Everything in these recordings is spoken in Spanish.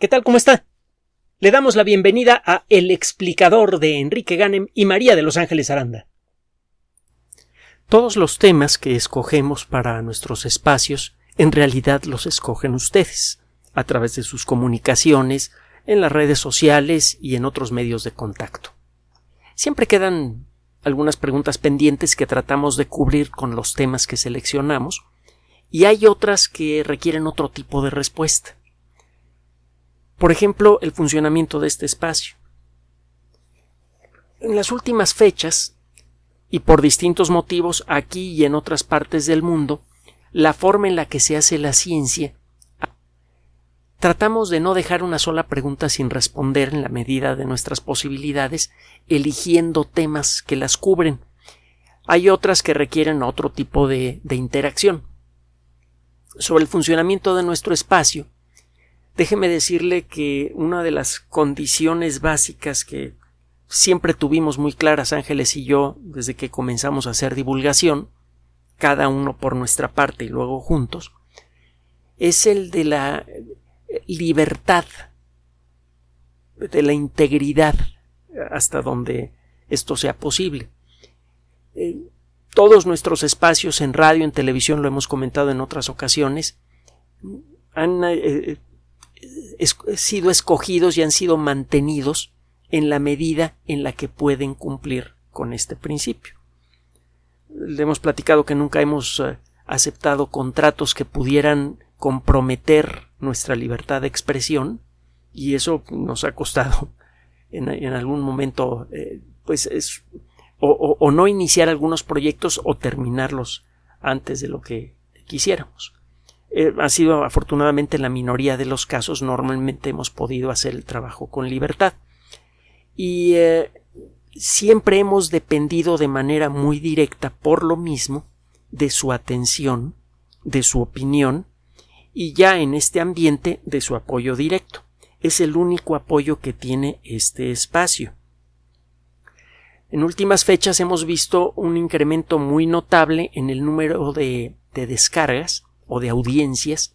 ¿Qué tal? ¿Cómo está? Le damos la bienvenida a El explicador de Enrique Ganem y María de Los Ángeles Aranda. Todos los temas que escogemos para nuestros espacios en realidad los escogen ustedes, a través de sus comunicaciones, en las redes sociales y en otros medios de contacto. Siempre quedan algunas preguntas pendientes que tratamos de cubrir con los temas que seleccionamos, y hay otras que requieren otro tipo de respuesta. Por ejemplo, el funcionamiento de este espacio. En las últimas fechas, y por distintos motivos aquí y en otras partes del mundo, la forma en la que se hace la ciencia tratamos de no dejar una sola pregunta sin responder en la medida de nuestras posibilidades, eligiendo temas que las cubren. Hay otras que requieren otro tipo de, de interacción. Sobre el funcionamiento de nuestro espacio, Déjeme decirle que una de las condiciones básicas que siempre tuvimos muy claras Ángeles y yo desde que comenzamos a hacer divulgación, cada uno por nuestra parte y luego juntos, es el de la libertad, de la integridad hasta donde esto sea posible. Eh, todos nuestros espacios en radio, en televisión, lo hemos comentado en otras ocasiones, han eh, sido escogidos y han sido mantenidos en la medida en la que pueden cumplir con este principio. Le hemos platicado que nunca hemos eh, aceptado contratos que pudieran comprometer nuestra libertad de expresión y eso nos ha costado en, algún momento eh, pues es o no iniciar algunos proyectos o terminarlos antes de lo que quisiéramos. Eh, ha sido afortunadamente la minoría de los casos normalmente hemos podido hacer el trabajo con libertad y eh, siempre hemos dependido de manera muy directa por lo mismo de su atención, de su opinión y ya en este ambiente de su apoyo directo. Es el único apoyo que tiene este espacio. En últimas fechas hemos visto un incremento muy notable en el número de, de descargas o de audiencias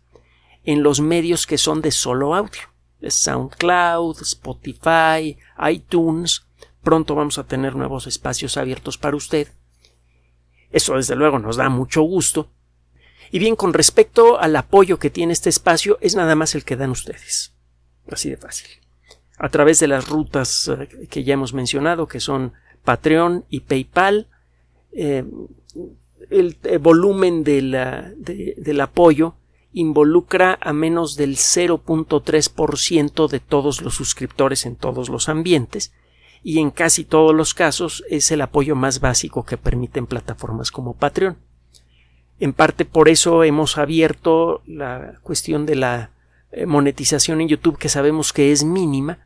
en los medios que son de solo audio. SoundCloud, Spotify, iTunes. Pronto vamos a tener nuevos espacios abiertos para usted. Eso desde luego nos da mucho gusto. Y bien, con respecto al apoyo que tiene este espacio, es nada más el que dan ustedes. Así de fácil. A través de las rutas eh, que ya hemos mencionado, que son Patreon y PayPal, eh, el, eh, volumen del apoyo involucra a menos del 0.3% de todos los suscriptores en todos los ambientes y en casi todos los casos es el apoyo más básico que permiten plataformas como Patreon. En parte por eso hemos abierto la cuestión de la eh, monetización en YouTube que sabemos que es mínima,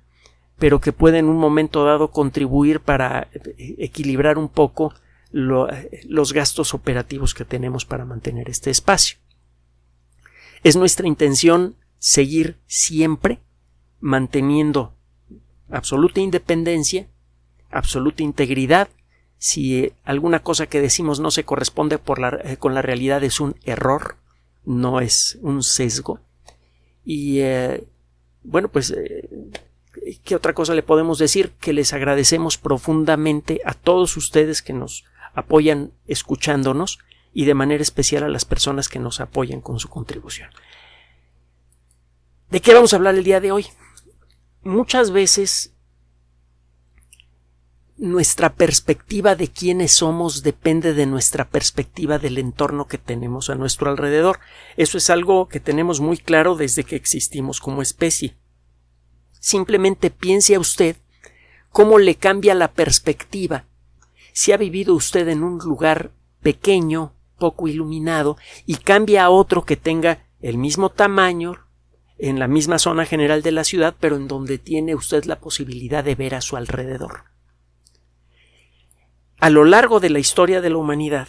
pero que puede en un momento dado contribuir para eh, equilibrar un poco los gastos operativos que tenemos para mantener este espacio. Es nuestra intención seguir siempre manteniendo absoluta independencia, absoluta integridad. Si alguna cosa que decimos no se corresponde eh, con la realidad es un error, no es un sesgo. Y eh, bueno, pues, eh, ¿qué otra cosa le podemos decir? Que les agradecemos profundamente a todos ustedes que nos apoyan escuchándonos y de manera especial a las personas que nos apoyan con su contribución. ¿De qué vamos a hablar el día de hoy? Muchas veces nuestra perspectiva de quiénes somos depende de nuestra perspectiva del entorno que tenemos a nuestro alrededor. Eso es algo que tenemos muy claro desde que existimos como especie. Simplemente piense a usted cómo le cambia la perspectiva si ha vivido usted en un lugar pequeño, poco iluminado, y cambia a otro que tenga el mismo tamaño, en la misma zona general de la ciudad, pero en donde tiene usted la posibilidad de ver a su alrededor. A lo largo de la historia de la humanidad,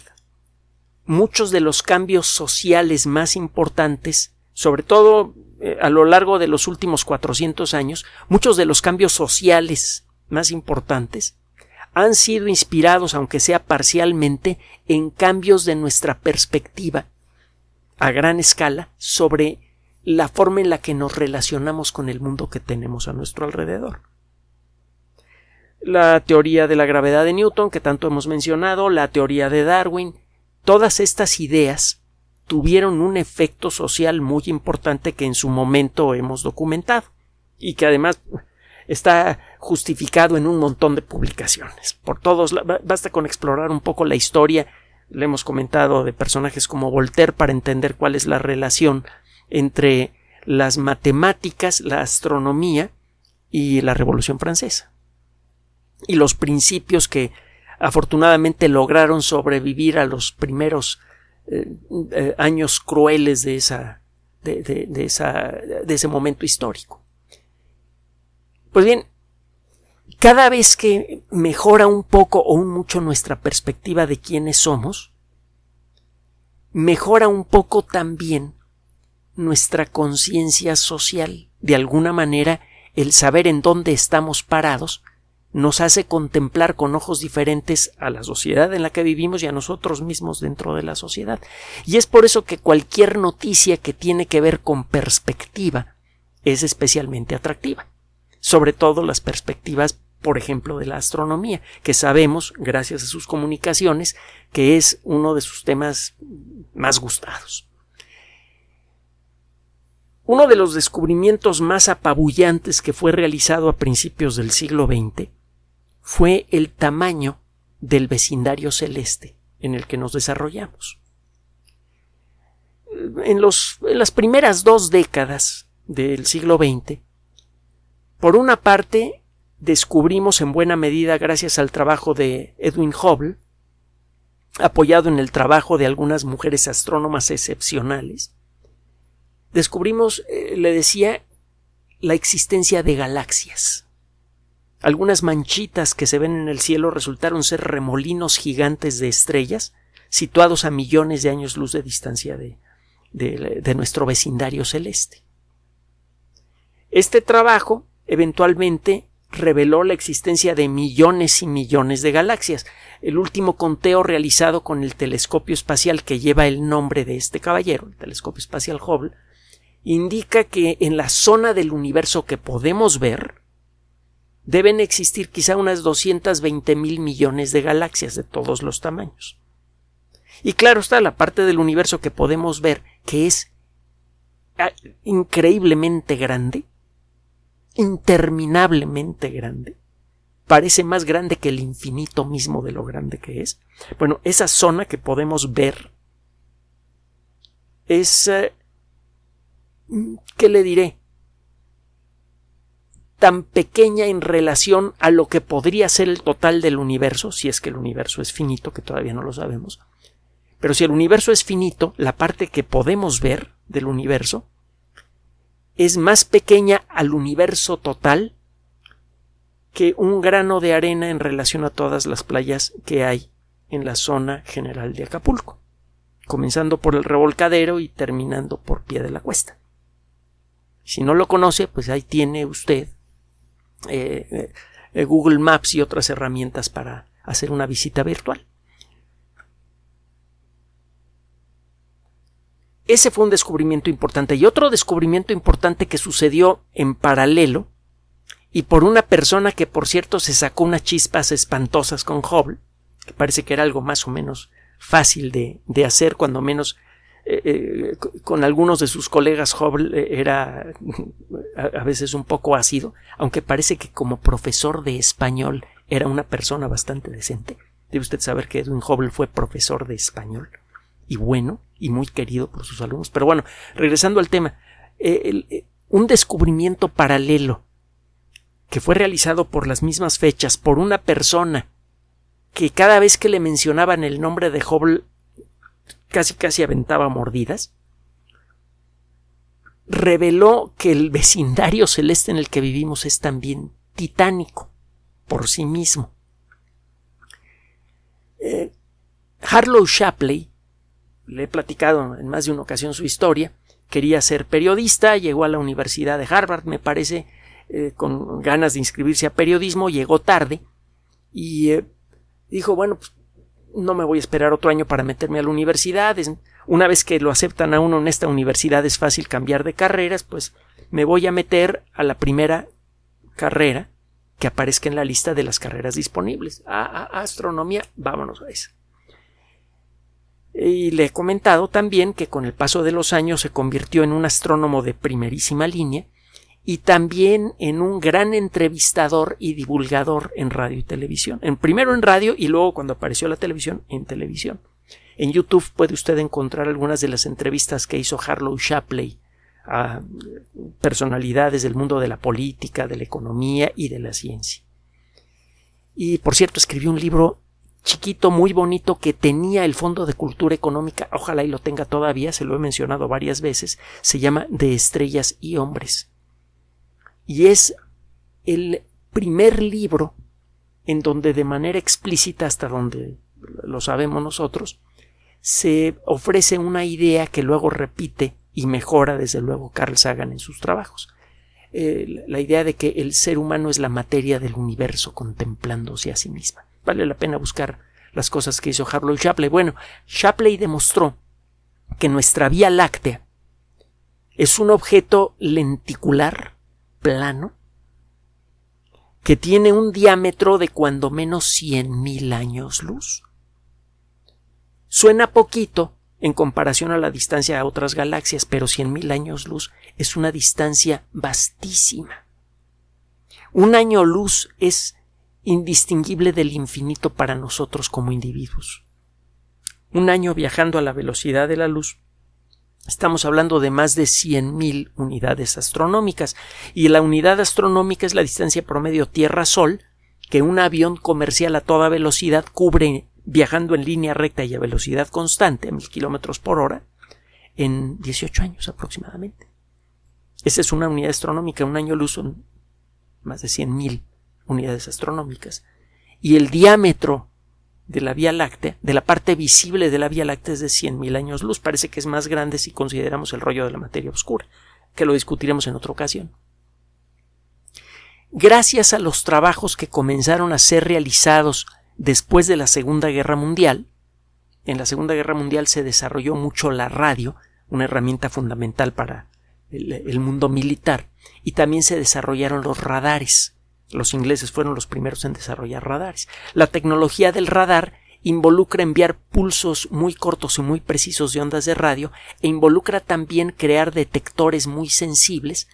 muchos de los cambios sociales más importantes, sobre todo eh, a lo largo de los últimos 400 años, muchos de los cambios sociales más importantes han sido inspirados, aunque sea parcialmente, en cambios de nuestra perspectiva a gran escala sobre la forma en la que nos relacionamos con el mundo que tenemos a nuestro alrededor. La teoría de la gravedad de Newton, que tanto hemos mencionado, la teoría de Darwin, todas estas ideas tuvieron un efecto social muy importante que en su momento hemos documentado y que además está justificado en un montón de publicaciones. Por todos, basta con explorar un poco la historia. Le hemos comentado de personajes como Voltaire para entender cuál es la relación entre las matemáticas, la astronomía y la Revolución Francesa. Y los principios que afortunadamente lograron sobrevivir a los primeros eh, eh, años crueles de esa, de, esa, de ese momento histórico. Pues bien, cada vez que mejora un poco o un mucho nuestra perspectiva de quiénes somos, mejora un poco también nuestra conciencia social. De alguna manera, el saber en dónde estamos parados nos hace contemplar con ojos diferentes a la sociedad en la que vivimos y a nosotros mismos dentro de la sociedad. Y es por eso que cualquier noticia que tiene que ver con perspectiva es especialmente atractiva. Sobre todo las perspectivas, por ejemplo, de la astronomía, que sabemos, gracias a sus comunicaciones, que es uno de sus temas más gustados. Uno de los descubrimientos más apabullantes que fue realizado a principios del siglo XX fue el tamaño del vecindario celeste en el que nos desarrollamos. En, los, las primeras dos décadas del siglo XX, por una parte, descubrimos en buena medida gracias al trabajo de Edwin Hubble, apoyado en el trabajo de algunas mujeres astrónomas excepcionales, descubrimos, eh, le decía, la existencia de galaxias. Algunas manchitas que se ven en el cielo resultaron ser remolinos gigantes de estrellas situados a millones de años luz de distancia de, de, nuestro vecindario celeste. Este trabajo eventualmente reveló la existencia de millones y millones de galaxias. El último conteo realizado con el telescopio espacial que lleva el nombre de este caballero, el telescopio espacial Hubble, indica que en la zona del universo que podemos ver deben existir quizá unas 220 mil millones de galaxias de todos los tamaños. Y claro está la parte del universo que podemos ver, que es ah, increíblemente grande, interminablemente grande, parece más grande que el infinito mismo de lo grande que es. Bueno, esa zona que podemos ver es... Eh, ¿Qué le diré? tan pequeña en relación a lo que podría ser el total del universo, si es que el universo es finito, que todavía no lo sabemos. Pero si el universo es finito, la parte que podemos ver del universo es más pequeña al universo total que un grano de arena en relación a todas las playas que hay en la zona general de Acapulco, comenzando por el revolcadero y terminando por pie de la cuesta. Si no lo conoce, pues ahí tiene usted eh, eh, Google Maps y otras herramientas para hacer una visita virtual. Ese fue un descubrimiento importante. Y otro descubrimiento importante que sucedió en paralelo y por una persona que por cierto se sacó unas chispas espantosas con Hubble, que parece que era algo más o menos fácil de, de hacer, cuando menos eh, eh, con algunos de sus colegas Hubble eh, era a, veces un poco ácido, aunque parece que como profesor de español era una persona bastante decente. Debe usted saber que Edwin Hubble fue profesor de español y bueno y muy querido por sus alumnos. Pero bueno, regresando al tema, un descubrimiento paralelo que fue realizado por las mismas fechas por una persona que cada vez que le mencionaban el nombre de Hubble casi casi aventaba mordidas, reveló que el vecindario celeste en el que vivimos es también titánico por sí mismo. Eh, Harlow Shapley, le he platicado en más de una ocasión su historia, quería ser periodista, llegó a la Universidad de Harvard, me parece, eh, con ganas de inscribirse a periodismo, llegó tarde y eh, dijo, bueno, pues no me voy a esperar otro año para meterme a la universidad. Una vez que lo aceptan a uno en esta universidad es fácil cambiar de carreras, pues me voy a meter a la primera carrera que aparezca en la lista de las carreras disponibles. A, astronomía, vámonos a esa. Y le he comentado también que con el paso de los años se convirtió en un astrónomo de primerísima línea y también en un gran entrevistador y divulgador en radio y televisión. En primero en radio y luego cuando apareció la televisión en televisión. En YouTube puede usted encontrar algunas de las entrevistas que hizo Harlow Shapley a personalidades del mundo de la política, de la economía y de la ciencia. Y por cierto, escribió un libro chiquito, muy bonito, que tenía el Fondo de Cultura Económica, ojalá y lo tenga todavía, se lo he mencionado varias veces, se llama De Estrellas y Hombres. Y es el primer libro en donde de manera explícita, hasta donde lo sabemos nosotros, se ofrece una idea que luego repite y mejora desde luego Carl Sagan en sus trabajos. Eh, la idea de que el ser humano es la materia del universo contemplándose a sí misma. Vale la pena buscar las cosas que hizo Harlow Shapley. Bueno, Shapley demostró que nuestra Vía Láctea es un objeto lenticular, plano, que tiene un diámetro de cuando menos 100.000 años luz. Suena poquito, en comparación a la distancia a otras galaxias, pero 100.000 años luz es una distancia vastísima. Un año luz es indistinguible del infinito para nosotros como individuos. Un año viajando a la velocidad de la luz Estamos hablando de más de 100.000 unidades astronómicas y la unidad astronómica es la distancia promedio Tierra-Sol que un avión comercial a toda velocidad cubre viajando en línea recta y a velocidad constante, a mil kilómetros por hora, en 18 años aproximadamente. Esa es una unidad astronómica, un año luz son más de 100.000 unidades astronómicas. Y el diámetro de la Vía Láctea, de la parte visible de la Vía Láctea es de 100.000 años luz. Parece que es más grande si consideramos el rollo de la materia oscura, que lo discutiremos en otra ocasión. Gracias a los trabajos que comenzaron a ser realizados Después de la Segunda Guerra Mundial, en la Segunda Guerra Mundial se desarrolló mucho la radio, una herramienta fundamental para el, mundo militar, y también se desarrollaron los radares. Los ingleses fueron los primeros en desarrollar radares. La tecnología del radar involucra enviar pulsos muy cortos y muy precisos de ondas de radio e involucra también crear detectores muy sensibles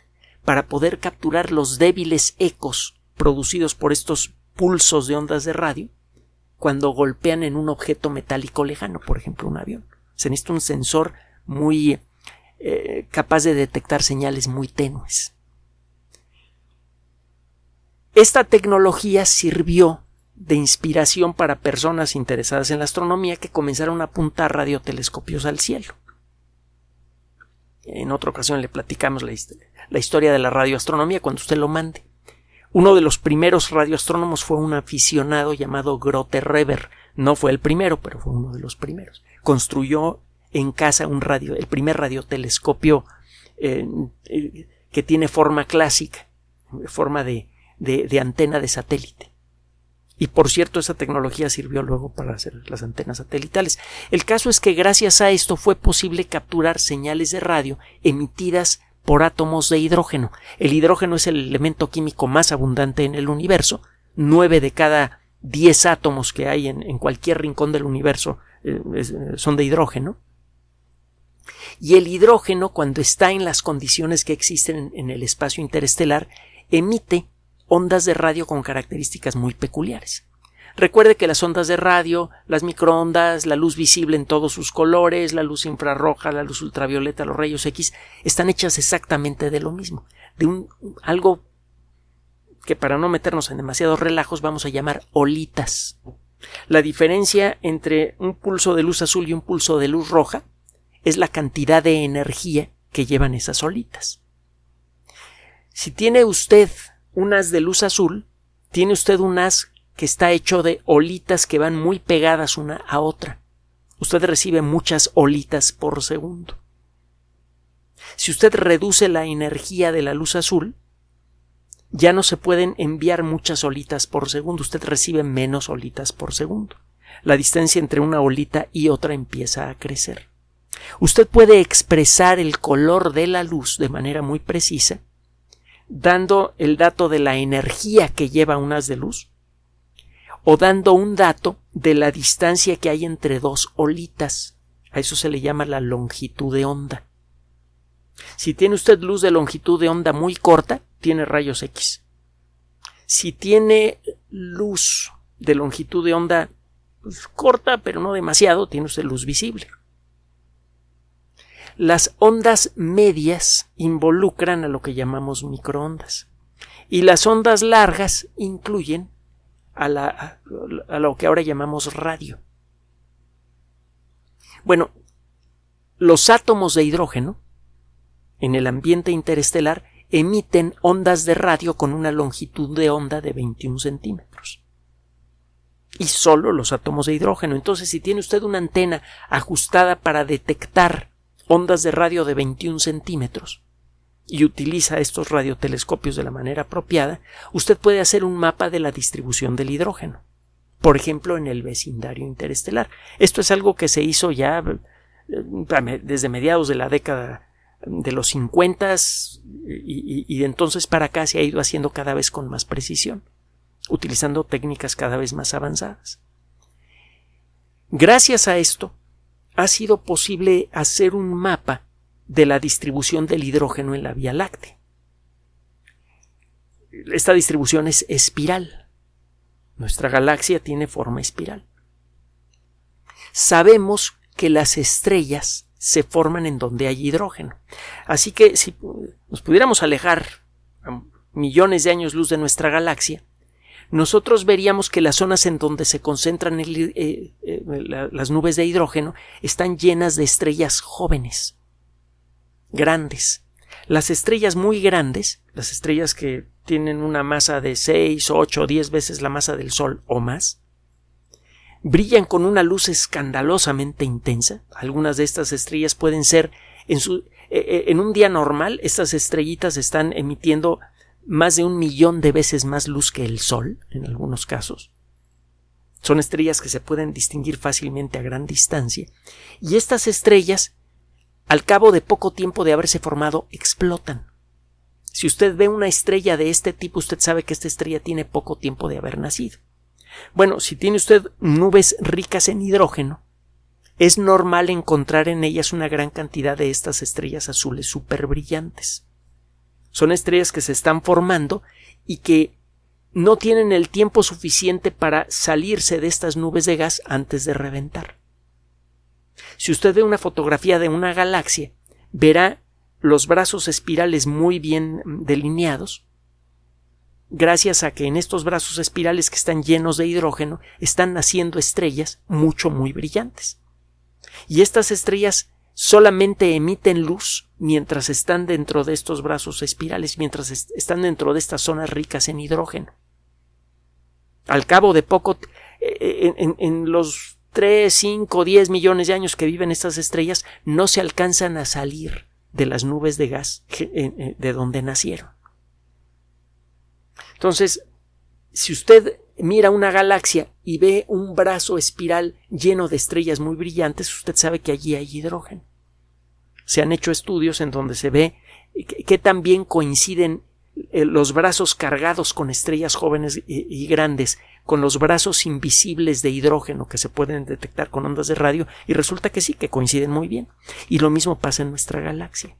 para poder capturar los débiles ecos producidos por estos pulsos de ondas de radio cuando golpean en un objeto metálico lejano, por ejemplo un avión. Se necesita un sensor muy eh, capaz de detectar señales muy tenues. Esta tecnología sirvió de inspiración para personas interesadas en la astronomía que comenzaron a apuntar radiotelescopios al cielo. En otra ocasión le platicamos la, historia de la radioastronomía cuando usted lo mande. Uno de los primeros radioastrónomos fue un aficionado llamado Grote Reber. No fue el primero, pero fue uno de los primeros. Construyó en casa un radio, el primer radiotelescopio eh, eh, que tiene forma clásica, forma de, de antena de satélite. Y por cierto, esa tecnología sirvió luego para hacer las antenas satelitales. El caso es que gracias a esto fue posible capturar señales de radio emitidas por átomos de hidrógeno. El hidrógeno es el elemento químico más abundante en el universo. Nueve de cada diez átomos que hay en, cualquier rincón del universo eh, son de hidrógeno. Y el hidrógeno, cuando está en las condiciones que existen en el espacio interestelar, emite ondas de radio con características muy peculiares. Recuerde que las ondas de radio, las microondas, la luz visible en todos sus colores, la luz infrarroja, la luz ultravioleta, los rayos X, están hechas exactamente de lo mismo, de un algo que para no meternos en demasiados relajos vamos a llamar olitas. La diferencia entre un pulso de luz azul y un pulso de luz roja es la cantidad de energía que llevan esas olitas. Si tiene usted un haz de luz azul, tiene usted un haz que está hecho de olitas que van muy pegadas una a otra. Usted recibe muchas olitas por segundo. Si usted reduce la energía de la luz azul, ya no se pueden enviar muchas olitas por segundo, usted recibe menos olitas por segundo. la distancia entre una olita y otra empieza a crecer. Usted puede expresar el color de la luz de manera muy precisa, dando el dato de la energía que lleva un haz de luz, o dando un dato de la distancia que hay entre dos olitas. A eso se le llama la longitud de onda. Si tiene usted luz de longitud de onda muy corta, tiene rayos X. Si tiene luz de longitud de onda pues, corta, pero no demasiado, tiene usted luz visible. Las ondas medias involucran a lo que llamamos microondas y las ondas largas incluyen a, lo que ahora llamamos radio. Bueno, los átomos de hidrógeno en el ambiente interestelar emiten ondas de radio con una longitud de onda de 21 centímetros. Y solo los átomos de hidrógeno. Entonces, si tiene usted una antena ajustada para detectar ondas de radio de 21 centímetros y utiliza estos radiotelescopios de la manera apropiada, usted puede hacer un mapa de la distribución del hidrógeno. Por ejemplo, en el vecindario interestelar. Esto es algo que se hizo ya eh, desde mediados de la década de los 50 y, y de entonces para acá se ha ido haciendo cada vez con más precisión, utilizando técnicas cada vez más avanzadas. Gracias a esto, ha sido posible hacer un mapa de la distribución del hidrógeno en la Vía Láctea. Esta distribución es espiral. Nuestra galaxia tiene forma espiral. Sabemos que las estrellas se forman en donde hay hidrógeno. Así que si nos pudiéramos alejar a millones de años luz de nuestra galaxia, nosotros veríamos que las zonas en donde se concentran eh, eh, las nubes de hidrógeno están llenas de estrellas jóvenes, grandes. Las estrellas muy grandes, las estrellas que tienen una masa de 6, 8 o 10 veces la masa del Sol o más, brillan con una luz escandalosamente intensa. Algunas de estas estrellas pueden ser en, eh, en un día normal, estas estrellitas están emitiendo más de un millón de veces más luz que el Sol, en algunos casos. Son estrellas que se pueden distinguir fácilmente a gran distancia, y estas estrellas, al cabo de poco tiempo de haberse formado, explotan. Si usted ve una estrella de este tipo, usted sabe que esta estrella tiene poco tiempo de haber nacido. Bueno, si tiene usted nubes ricas en hidrógeno, es normal encontrar en ellas una gran cantidad de estas estrellas azules superbrillantes. Son estrellas que se están formando y que no tienen el tiempo suficiente para salirse de estas nubes de gas antes de reventar. Si usted ve una fotografía de una galaxia, verá los brazos espirales muy bien delineados, gracias a que en estos brazos espirales que están llenos de hidrógeno están naciendo estrellas mucho muy brillantes. Y estas estrellas solamente emiten luz mientras están dentro de estos brazos espirales, mientras están dentro de estas zonas ricas en hidrógeno. Al cabo de poco, eh, en, en los 3, 5, 10 millones de años que viven estas estrellas, no se alcanzan a salir de las nubes de gas eh, de donde nacieron. Entonces, si usted mira una galaxia y ve un brazo espiral lleno de estrellas muy brillantes, usted sabe que allí hay hidrógeno. Se han hecho estudios en donde se ve que, también coinciden eh, los brazos cargados con estrellas jóvenes y, grandes con los brazos invisibles de hidrógeno que se pueden detectar con ondas de radio y resulta que sí, que coinciden muy bien. Y lo mismo pasa en nuestra galaxia.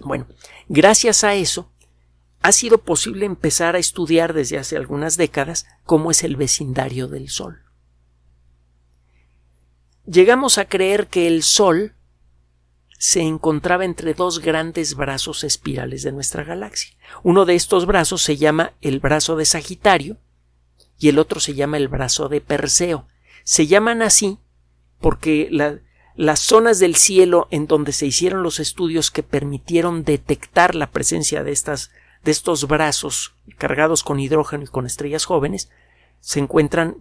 Bueno, gracias a eso ha sido posible empezar a estudiar desde hace algunas décadas cómo es el vecindario del Sol. Llegamos a creer que el Sol se encontraba entre dos grandes brazos espirales de nuestra galaxia. Uno de estos brazos se llama el brazo de Sagitario y el otro se llama el brazo de Perseo. Se llaman así porque las zonas del cielo en donde se hicieron los estudios que permitieron detectar la presencia de estas de estos brazos cargados con hidrógeno y con estrellas jóvenes se encuentran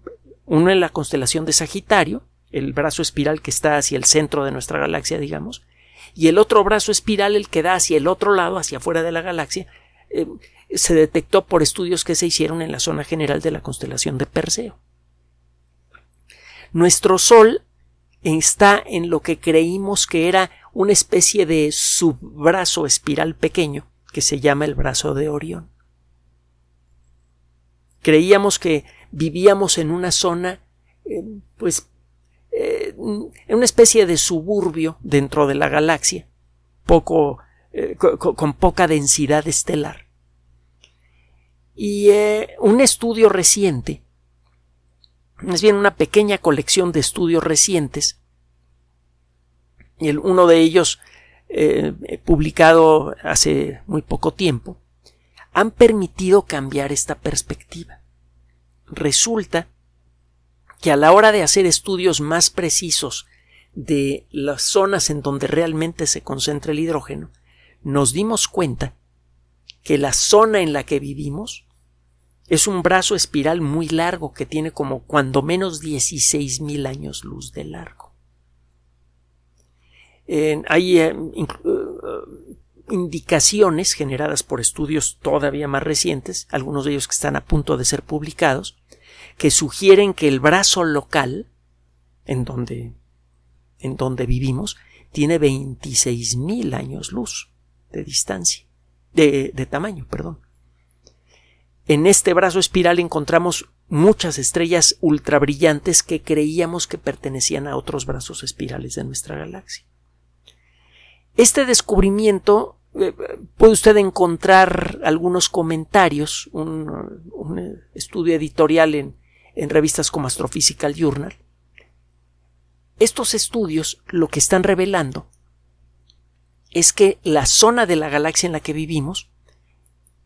uno en la constelación de Sagitario, el brazo espiral que está hacia el centro de nuestra galaxia, digamos, y el otro brazo espiral, el que da hacia el otro lado, hacia afuera de la galaxia, eh, se detectó por estudios que se hicieron en la zona general de la constelación de Perseo. Nuestro Sol está en lo que creímos que era una especie de subbrazo espiral pequeño que se llama el brazo de Orión. Creíamos que vivíamos en una zona, eh, pues, eh, en una especie de suburbio dentro de la galaxia, poco, eh, con, poca densidad estelar. Y un estudio reciente, más bien una pequeña colección de estudios recientes, y uno de ellos publicado hace muy poco tiempo, han permitido cambiar esta perspectiva. Resulta que a la hora de hacer estudios más precisos de las zonas en donde realmente se concentra el hidrógeno, nos dimos cuenta que la zona en la que vivimos es un brazo espiral muy largo que tiene como cuando menos 16.000 años luz de largo. Hay eh, indicaciones generadas por estudios todavía más recientes, algunos de ellos que están a punto de ser publicados, que sugieren que el brazo local, en donde, en donde vivimos, tiene 26.000 años luz de distancia, de, de tamaño, perdón. En este brazo espiral encontramos muchas estrellas ultrabrillantes que creíamos que pertenecían a otros brazos espirales de nuestra galaxia. Este descubrimiento eh, puede usted encontrar algunos comentarios, un, estudio editorial en, en, revistas como Astrophysical Journal. Estos estudios lo que están revelando es que la zona de la galaxia en la que vivimos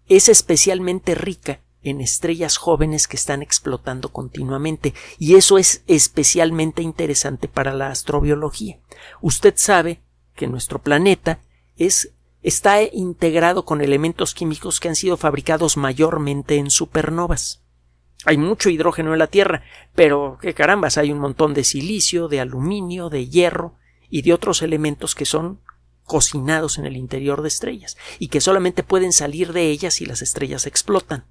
es especialmente rica en estrellas jóvenes que están explotando continuamente y eso es especialmente interesante para la astrobiología. Usted sabe que nuestro planeta es está integrado con elementos químicos que han sido fabricados mayormente en supernovas. Hay mucho hidrógeno en la Tierra, pero qué carambas, hay un montón de silicio, de aluminio, de hierro y de otros elementos que son cocinados en el interior de estrellas y que solamente pueden salir de ellas si las estrellas explotan.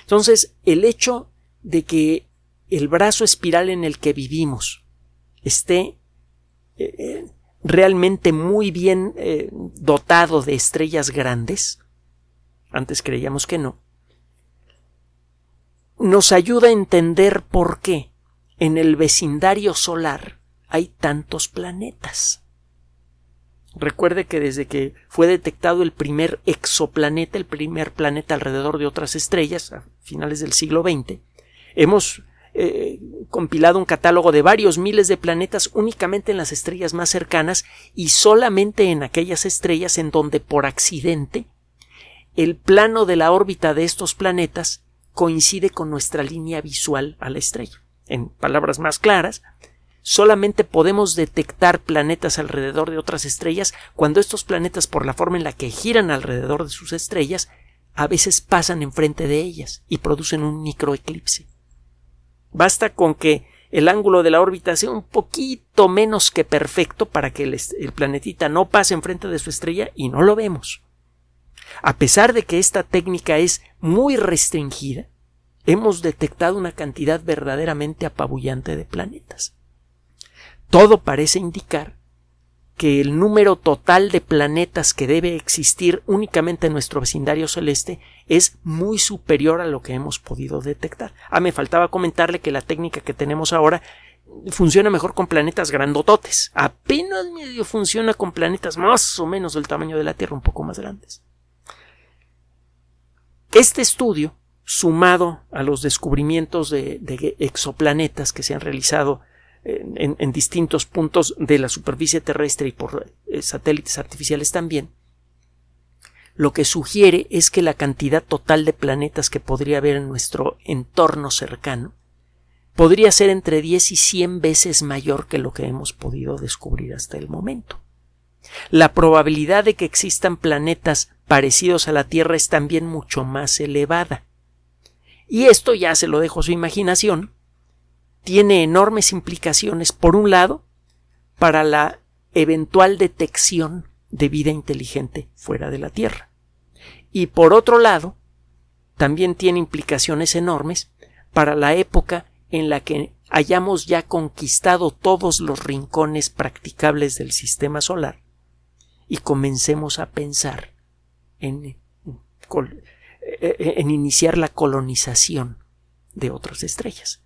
Entonces, el hecho de que el brazo espiral en el que vivimos esté eh, eh, realmente muy bien eh, dotado de estrellas grandes, antes creíamos que no, nos ayuda a entender por qué en el vecindario solar hay tantos planetas. Recuerde que desde que fue detectado el primer exoplaneta, el primer planeta alrededor de otras estrellas, a finales del siglo XX, hemos eh, compilado un catálogo de varios miles de planetas únicamente en las estrellas más cercanas y solamente en aquellas estrellas en donde por accidente el plano de la órbita de estos planetas coincide con nuestra línea visual a la estrella. En palabras más claras, solamente podemos detectar planetas alrededor de otras estrellas cuando estos planetas, por la forma en la que giran alrededor de sus estrellas, a veces pasan enfrente de ellas y producen un microeclipse. Basta con que el ángulo de la órbita sea un poquito menos que perfecto para que el, planetita no pase enfrente de su estrella y no lo vemos. A pesar de que esta técnica es muy restringida, hemos detectado una cantidad verdaderamente apabullante de planetas. Todo parece indicar que el número total de planetas que debe existir únicamente en nuestro vecindario celeste es muy superior a lo que hemos podido detectar. Ah, me faltaba comentarle que la técnica que tenemos ahora funciona mejor con planetas grandototes. Apenas medio funciona con planetas más o menos del tamaño de la Tierra, un poco más grandes. Este estudio, sumado a los descubrimientos de, de exoplanetas que se han realizado en, distintos puntos de la superficie terrestre y por eh, satélites artificiales también, lo que sugiere es que la cantidad total de planetas que podría haber en nuestro entorno cercano podría ser entre 10 y 100 veces mayor que lo que hemos podido descubrir hasta el momento. La probabilidad de que existan planetas parecidos a la Tierra es también mucho más elevada. Y esto ya se lo dejo a su imaginación, tiene enormes implicaciones, por un lado, para la eventual detección de vida inteligente fuera de la Tierra. Y por otro lado, también tiene implicaciones enormes para la época en la que hayamos ya conquistado todos los rincones practicables del sistema solar y comencemos a pensar en, en, iniciar la colonización de otras estrellas.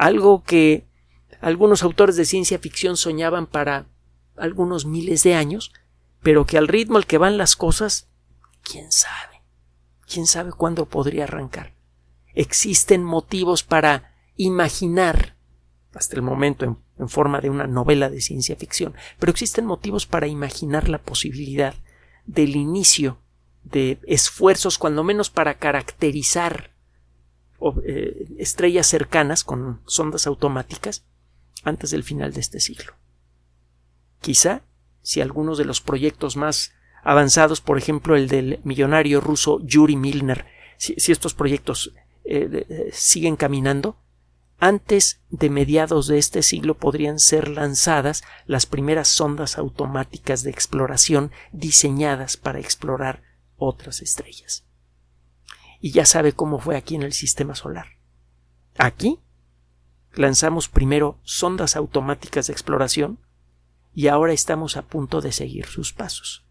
Algo que algunos autores de ciencia ficción soñaban para algunos miles de años, pero que al ritmo al que van las cosas, quién sabe, quién sabe cuándo podría arrancar. Existen motivos para imaginar, hasta el momento en, forma de una novela de ciencia ficción, pero existen motivos para imaginar la posibilidad del inicio de esfuerzos, cuando menos para caracterizar eh, estrellas cercanas con sondas automáticas antes del final de este siglo. Quizá, si algunos de los proyectos más avanzados, por ejemplo el del millonario ruso Yuri Milner, si, estos proyectos eh, eh, siguen caminando, antes de mediados de este siglo podrían ser lanzadas las primeras sondas automáticas de exploración diseñadas para explorar otras estrellas. Y ya sabe cómo fue aquí en el sistema solar. Aquí lanzamos primero sondas automáticas de exploración y ahora estamos a punto de seguir sus pasos.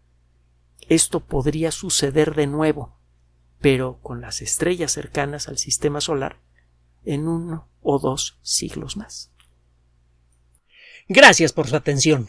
Esto podría suceder de nuevo, pero con las estrellas cercanas al sistema solar en uno o dos siglos más. Gracias por su atención.